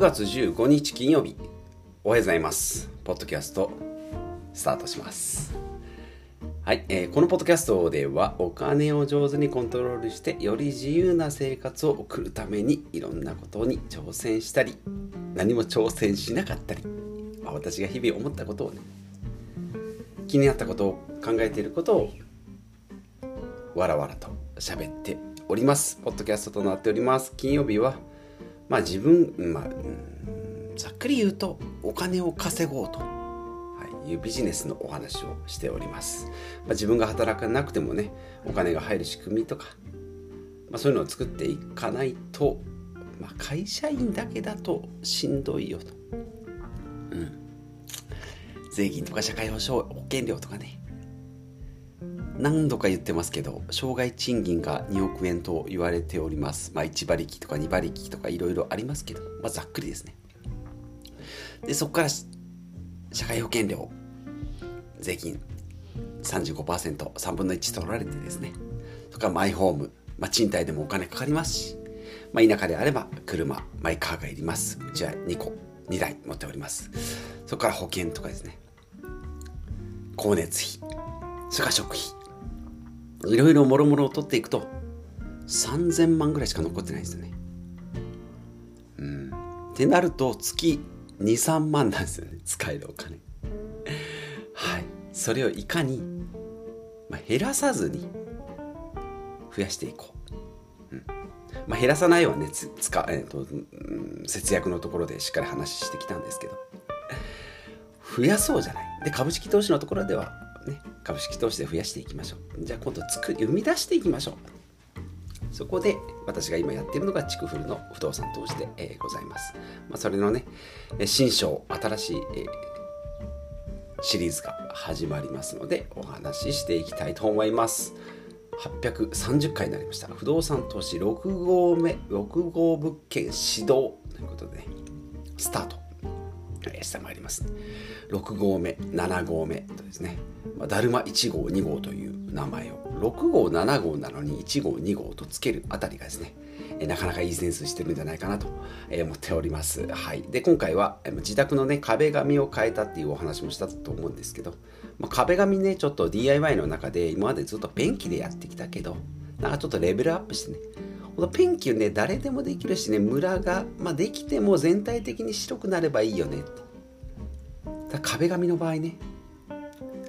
月15日金曜日。おはようございます。ポッドキャストスタートします。はい、えー、このポッドキャストではお金を上手にコントロールしてより自由な生活を送るためにいろんなことに挑戦したり何も挑戦しなかったり、まあ、私が日々思ったことをね気になったことを考えていることをわらわらと喋っております。ポッドキャストとなっております。金曜日はまあ自分、まあ、ざっくり言うとお金を稼ごうと、はい、いうビジネスのお話をしております、まあ、自分が働かなくてもねお金が入る仕組みとか、まあ、そういうのを作っていかないと、まあ、会社員だけだとしんどいよと、うん、税金とか社会保障保険料とかね何度か言ってますけど、障害賃金が2億円と言われております。まあ、1馬力とか2馬力とかいろいろありますけど、まあ、ざっくりですね。で、そこから社会保険料、税金35%、3分の1取られてですね、それからマイホーム、まあ、賃貸でもお金かかりますし、まあ、田舎であれば車、マイカーがいります。うちは2個、2台持っております。そこから保険とかですね、光熱費、それから食費、いろいろもろもろを取っていくと3000万ぐらいしか残ってないんですよね。うん。ってなると月23万なんですよね 使えるお金。はい。それをいかに、まあ、減らさずに増やしていこう。うんまあ、減らさないはねつ使、えーとうん、節約のところでしっかり話してきたんですけど 増やそうじゃない。で株式投資のところでは、株式投資で増やしていきましょう。じゃあ今度作り生み出していきましょう。そこで私が今やっているのが築古の不動産投資で、ございます。まあ、それのね、新章、新しい、シリーズが始まりますのでお話ししていきたいと思います。830回になりました。不動産投資6号目、6号物件指導ということで、ね、スタート。してまいります、6号目7号目とですね、ま、だるま1号2号という名前を6号7号なのに1号2号とつけるあたりがですねなかなかいいセンスしてるんじゃないかなと思っております。はい。で、今回は自宅のね、壁紙を変えたっていうお話もしたと思うんですけど、まあ、壁紙ね、ちょっと DIY の中で今までずっとペンキでやってきたけど、なんかちょっとレベルアップしてね、このペンキね、誰でもできるしね、ムラが、まあ、できても全体的に白くなればいいよねって。壁紙の場合ね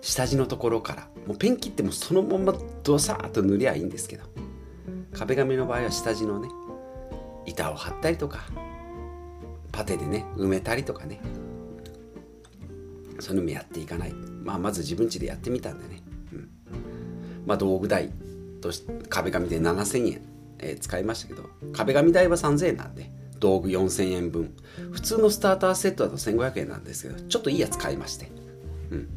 下地のところからもうペン切ってもそのままドサーッと塗りゃいいんですけど壁紙の場合は下地のね板を張ったりとかパテでね埋めたりとかねそういうのもやっていかない、まあ、まず自分家でやってみたんでね、うん、まあ道具代と壁紙で7000円、えー、使いましたけど壁紙代は3000円なんで道具4000円分。普通のスターターセットだと1500円なんですけどちょっといいやつ買いまして、うん、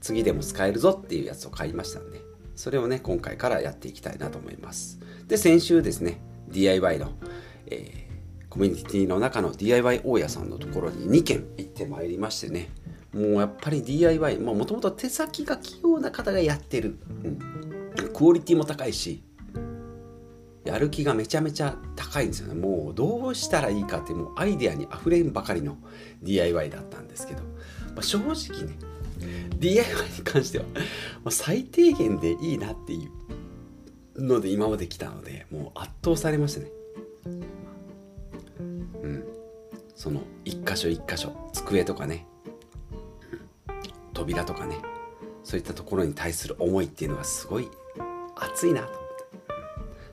次でも使えるぞっていうやつを買いましたんでそれをね今回からやっていきたいなと思います。で先週ですね DIY の、えー、コミュニティの中の DIY 大家さんのところに2軒行ってまいりましてね。もうやっぱり DIY もともと手先が器用な方がやってる、うん、クオリティも高いしやる気がめちゃめちゃ高いんですよね。もうどうしたらいいかってもうアイデアにあふれんばかりの DIY だったんですけど、まあ、正直ね DIY に関しては、最低限でいいなっていうので今まで来たのでもう圧倒されましたね。うん。その一箇所一箇所机とかね、扉とかねそういったところに対する思いっていうのがすごい熱いなと。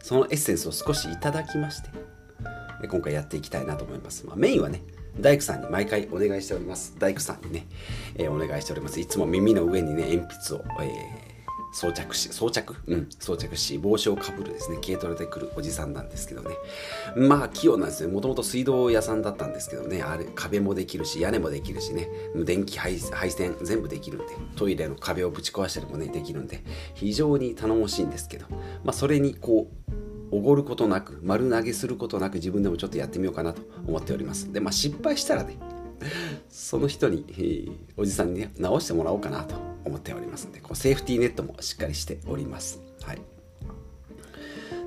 そのエッセンスを少しいただきまして今回やっていきたいなと思います、まあ、メインはね大工さんに毎回お願いしております。大工さんにね、えー、お願いしております。いつも耳の上にね鉛筆を、えー、装着し装着？うん装着し帽子をかぶるですね軽トラで来るおじさんなんですけどね。まあ器用なんですねもともと水道屋さんだったんですけどねあれ壁もできるし屋根もできるしね電気配線全部できるんでトイレの壁をぶち壊したりもねできるんで非常に頼もしいんですけどまあそれにこうおごることなく丸投げすることなく自分でもちょっとやってみようかなと思っております。でまあ失敗したらねその人に、えー、おじさんにね直してもらおうかなと思っております。んでこうセーフティーネットもしっかりしております。はい。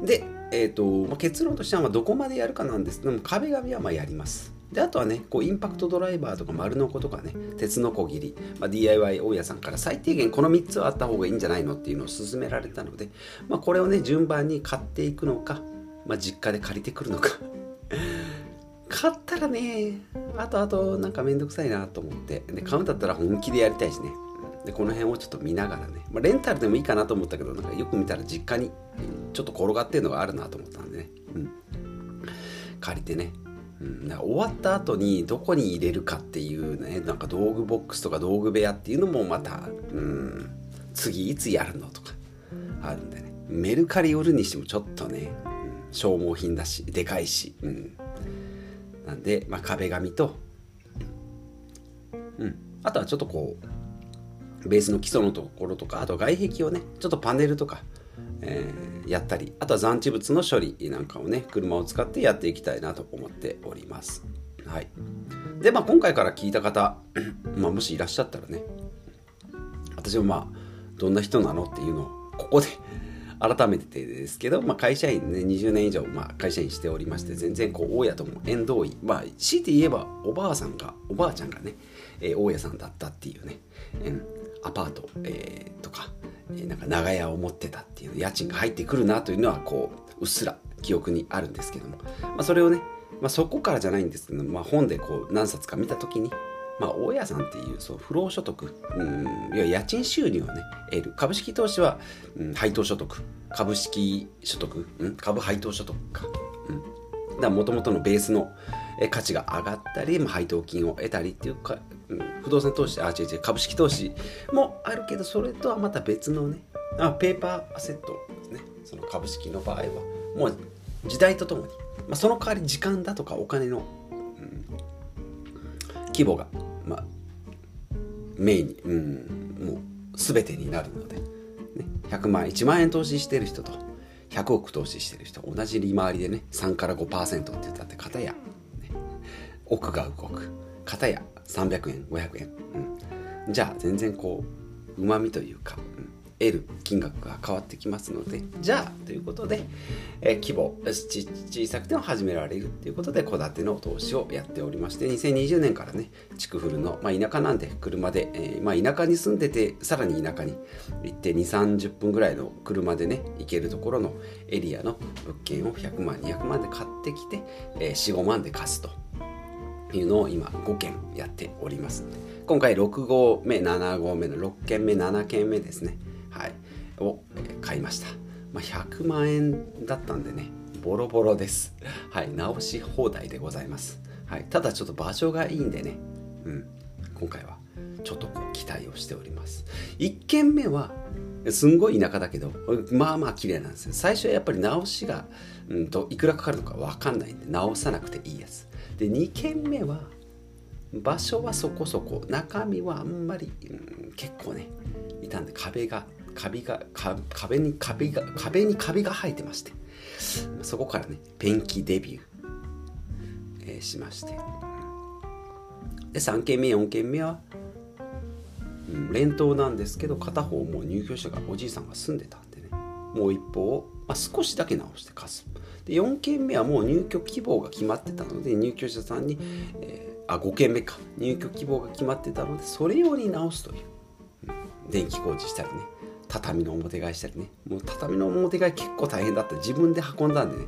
でえーとまあ、結論としてはまどこまでやるかなんですけども壁紙はまやります。であとはねこうインパクトドライバーとか丸ノコとかね鉄のこぎり、まあ、DIY 大家さんから最低限この3つはあった方がいいんじゃないのっていうのを勧められたので、まあ、これをね順番に買っていくのか、まあ、実家で借りてくるのか。買ったらねあとあとなんかめんどくさいなと思ってで買うんだったら本気でやりたいしね。でこの辺をちょっと見ながらね、まあ、レンタルでもいいかなと思ったけどなんかよく見たら実家にちょっと転がってるのがあるなと思ったんでね、うん、借りてね。うん、終わった後にどこに入れるかっていうねなんか道具ボックスとか道具部屋っていうのもまた、うん、次いつやるのとかあるんでね。メルカリ売るにしてもちょっとね、うん、消耗品だしでかいし、うん、なんで、まあ、壁紙と、うん、あとはちょっとこうベースの基礎のところとかあと外壁をねちょっとパネルとかえー、やったりあとは残地物の処理なんかをね車を使ってやっていきたいなと思っております。はい、でまあ今回から聞いた方、まあ、もしいらっしゃったらね私もまあどんな人なのっていうのをここで 改めてですけど、まあ、会社員ね20年以上、まあ、会社員しておりまして全然こう大家とも縁遠いまあ強いて言えばおばあさんがおばあちゃんがね、えー、大家さんだったっていうね、えー、アパート、え、か長屋を持ってたっていう家賃が入ってくるなというのはこううっすら記憶にあるんですけども、まあ、それをね、まあ、そこからじゃないんですけど、まあ、本でこう何冊か見た時に、まあ、大家さんっていうそう不労所得、うん、いや家賃収入をね得る。株式投資は、うん、配当所得株式所得、うん、株配当所得か、うん、だもともとのベースの価値が上がったり、まあ、配当金を得たりっていうかうん不動産投資あ違う違う株式投資もあるけどそれとはまた別のねあペーパーアセットですね。その株式の場合は。もう時代とともに、まあ、その代わり時間だとかお金の、うん、規模が、まあ、メインに、うん、もう全てになるので、ね、100万1万円投資してる人と100億投資してる人同じ利回りでね3から5%って言ったって片や、ね、億が動く。片や300円500円、うん、じゃあ全然こううまみというか、うん、得る金額が変わってきますのでじゃあということで、え規模小さくても始められるということで戸建ての投資をやっておりまして2020年からね築古の、まあ、田舎なんで車で、えー、まあ、田舎に住んでてさらに田舎に行って2 3 0分ぐらいの車でね行けるところのエリアの物件を100万200万で買ってきて、えー、45万で貸すと。いうのを今5件やっております今回6号目7号目の6件目7件目ですねはい。を買いました、まあ、100万円だったんでねボロボロです。はい。直し放題でございます。はい。ただちょっと場所がいいんでね。うん。今回はちょっとこう期待をしております。1軒目はすんごい田舎だけどまあまあ綺麗なんですよ。最初はやっぱり直しが、うんと、いくらかかるのか分かんないんで直さなくていいやつ。で2軒目は場所はそこそこ。中身はあんまり、うん、結構ねいたんで壁が壁が壁に壁が壁に壁が生えてましてそこからねペンキデビュー、えー、しまして。で3軒目4軒目は、うん、連棟なんですけど片方もう入居者がおじいさんが住んでたんでねもう一方を、まあ、少しだけ直して貸す。で4件目はもう入居希望が決まってたので入居者さんに、えー、あ5件目か。入居希望が決まってたのでそれ用に直すという、うん、電気工事したりね。畳の表替えしたりね。もう畳の表替え結構大変だった。自分で運んだんでね。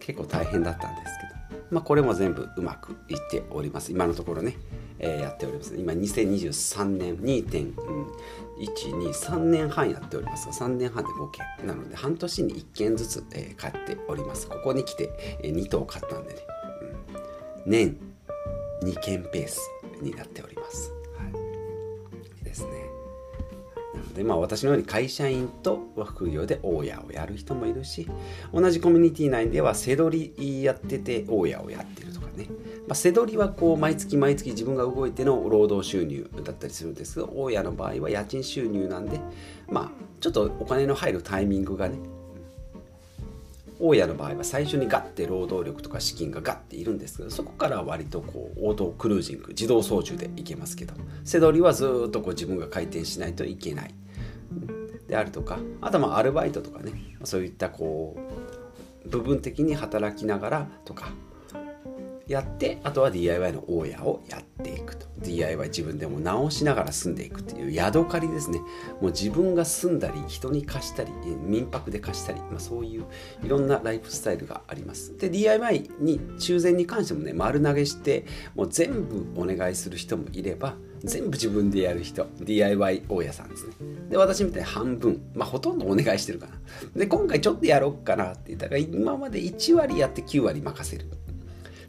結構大変だったんですけど。まあこれも全部うまくいっております。今のところね、えー、やっております。今2023年2.123年半やっておりますが3年半で合計なので半年に1件ずつ、えー、買っております。ここに来て、えー、2頭買ったんでね、うん、年2件ペースになっております、でまあ私のように会社員と副業で大家をやる人もいるし同じコミュニティ内では背取りやってて大家をやってるとかね。まあ、背取りはこう毎月毎月自分が動いての労働収入だったりするんですけど大家の場合は家賃収入なんでまあちょっとお金の入るタイミングがね大家の場合は最初にガッて労働力とか資金がガッているんですけどそこからは割とこうオートクルージング自動操縦でいけますけど背取りはずっとこう自分が回転しないといけない。であるとかあとはまあアルバイトとかねそういったこう部分的に働きながらとかやってあとは DIY の大家をやっていくと。DIY 自分でも直しながら住んでいくという宿借りですね。もう自分が住んだり人に貸したり民泊で貸したり、まあ、そういういろんなライフスタイルがあります。で DIY に修繕に関してもね丸投げしてもう全部お願いする人もいれば全部自分でやる人 DIY 大家さんですね。で私みたいに半分まあほとんどお願いしてるかな。で今回ちょっとやろうかなって言ったら今まで1割やって9割任せる。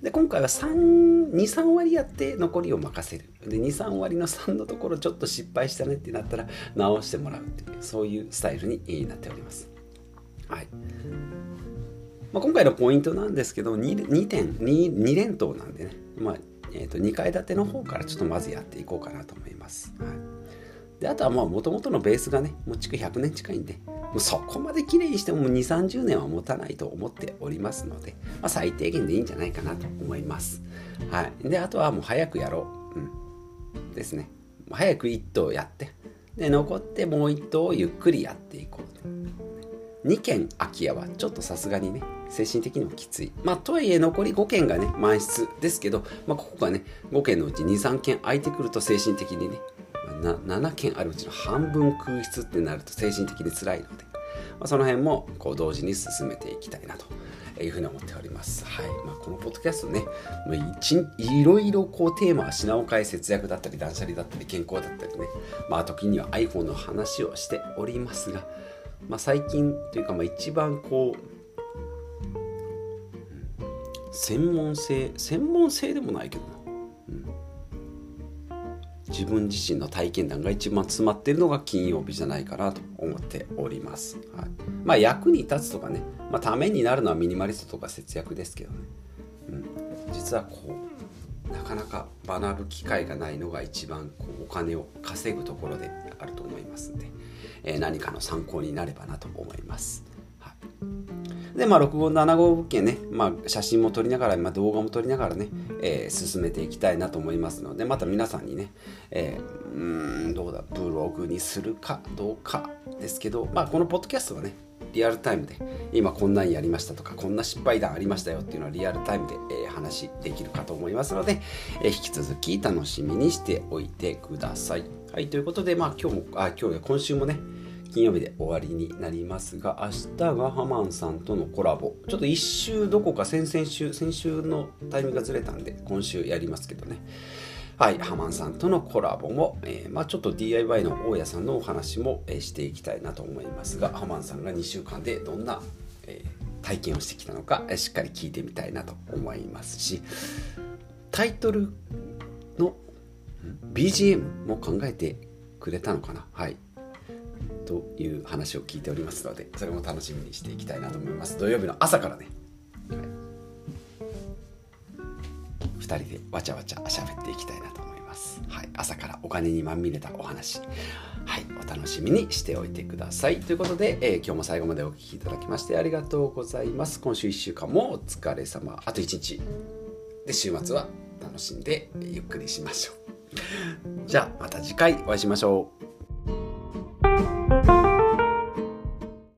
で今回は23割やって残りを任せる。で23割の3のところちょっと失敗したねってなったら直してもらうっていうそういうスタイルになっております。はい。まあ、今回のポイントなんですけど 2, 2点 2, 2連投なんでね、まあえー、と2階建ての方からちょっとまずやっていこうかなと思います、はい、であとはもともとのベースがねもう築100年近いんでもうそこまで綺麗にしても2 3 0年は持たないと思っておりますので、まあ、最低限でいいんじゃないかなと思います。はい、であとはもう早くやろう、うん、ですね。早く1頭やってで残ってもう1頭をゆっくりやっていこう2軒空き家はちょっとさすがにね精神的にもきつい。まあ、とはいえ残り5件がね満室ですけど、まあ、ここがね5件のうち23件空いてくると精神的にね7件あるうちの半分空室ってなると精神的に辛いので、まあ、その辺もこう同時に進めていきたいなというふうに思っております。はいまあ、このポッドキャストね、まあ、いろいろこうテーマは品を変え節約だったり断捨離だったり健康だったりね、まあ、時には iPhone の話をしておりますが、まあ、最近というかまあ一番こう専門性専門性でもないけどな。うん。自分自身の体験談が一番詰まってるのが金曜日じゃないかなと思っております。はい、まあ役に立つとかね、まあ、ためになるのはミニマリストとか節約ですけどね、うん、実はこうなかなか学ぶ機会がないのが一番こうお金を稼ぐところであると思いますんで、え、何かの参考になればなと思います。はいで、まあ、6号、7号物件ね、まあ、写真も撮りながら、まあ、動画も撮りながらね、えー、進めていきたいなと思いますので、また皆さんにね、えー、うん、どうだ、ブログにするかどうかですけど、まあ、このポッドキャストはね、リアルタイムで、今こんなんやりましたとか、こんな失敗談ありましたよっていうのはリアルタイムで、えー、話できるかと思いますので、え、引き続き楽しみにしておいてください。はい、ということで、まあ、今日も、あ、今日、今週もね、金曜日で終わりになりますが明日がハマンさんとのコラボ。ちょっと一週どこか先々週先週のタイミングがずれたんで今週やりますけどね。はい、ハマンさんとのコラボも、えー、まあ、ちょっと DIY の大家さんのお話も、えー、していきたいなと思いますがハマンさんが2週間でどんな、えー、体験をしてきたのか、え、しっかり聞いてみたいなと思いますしタイトルの BGM も考えてくれたのかな？はい。という話を聞いておりますのでそれも楽しみにしていきたいなと思います。土曜日の朝からね、はい、2人でわちゃわちゃ喋っていきたいなと思います、はい、朝からお金にまみれたお話。はい。お楽しみにしておいてください。ということで、えー、今日も最後までお聴きいただきましてありがとうございます。今週1週間もお疲れ様。あと1日で週末は楽しんでゆっくりしましょう。じゃあまた次回お会いしましょう。